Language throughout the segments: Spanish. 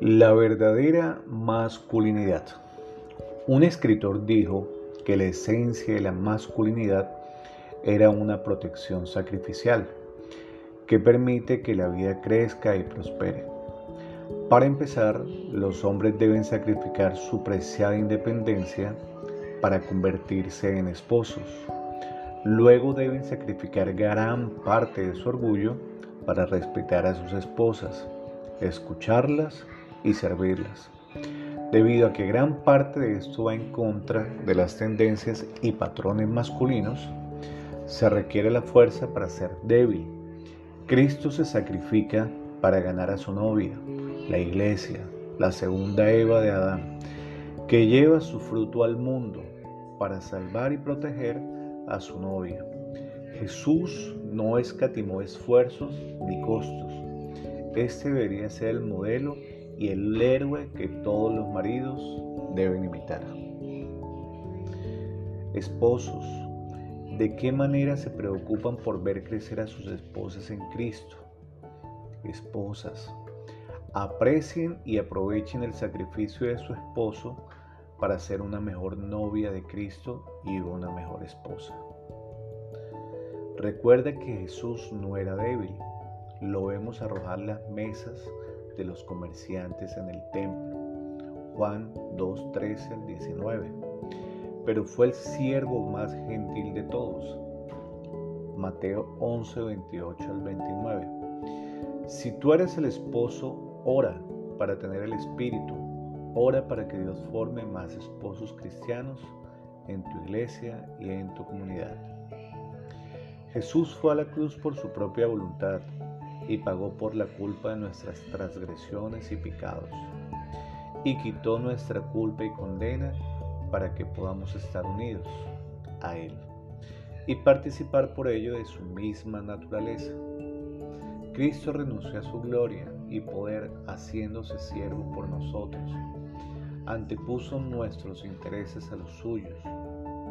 La verdadera masculinidad. Un escritor dijo que la esencia de la masculinidad era una protección sacrificial que permite que la vida crezca y prospere. Para empezar, los hombres deben sacrificar su preciada independencia para convertirse en esposos. Luego deben sacrificar gran parte de su orgullo para respetar a sus esposas, escucharlas y servirlas. Debido a que gran parte de esto va en contra de las tendencias y patrones masculinos, se requiere la fuerza para ser débil. Cristo se sacrifica para ganar a su novia, la iglesia, la segunda Eva de Adán, que lleva su fruto al mundo para salvar y proteger a su novia. Jesús no escatimó esfuerzos ni costos. Este debería ser el modelo y el héroe que todos los maridos deben imitar. Esposos, ¿de qué manera se preocupan por ver crecer a sus esposas en Cristo? Esposas, aprecien y aprovechen el sacrificio de su esposo para ser una mejor novia de Cristo y una mejor esposa. Recuerda que Jesús no era débil. Lo vemos arrojar las mesas de los comerciantes en el templo. Juan 2, 13 al 19. Pero fue el siervo más gentil de todos. Mateo 11, 28 al 29. Si tú eres el esposo, ora para tener el espíritu. Ora para que Dios forme más esposos cristianos en tu iglesia y en tu comunidad. Jesús fue a la cruz por su propia voluntad y pagó por la culpa de nuestras transgresiones y pecados, y quitó nuestra culpa y condena para que podamos estar unidos a Él y participar por ello de su misma naturaleza. Cristo renunció a su gloria y poder haciéndose siervo por nosotros. Antepuso nuestros intereses a los suyos.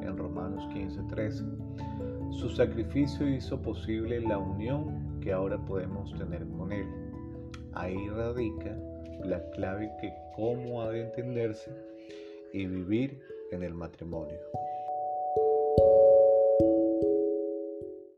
En Romanos 15:13. Su sacrificio hizo posible la unión que ahora podemos tener con Él. Ahí radica la clave que cómo ha de entenderse y vivir en el matrimonio.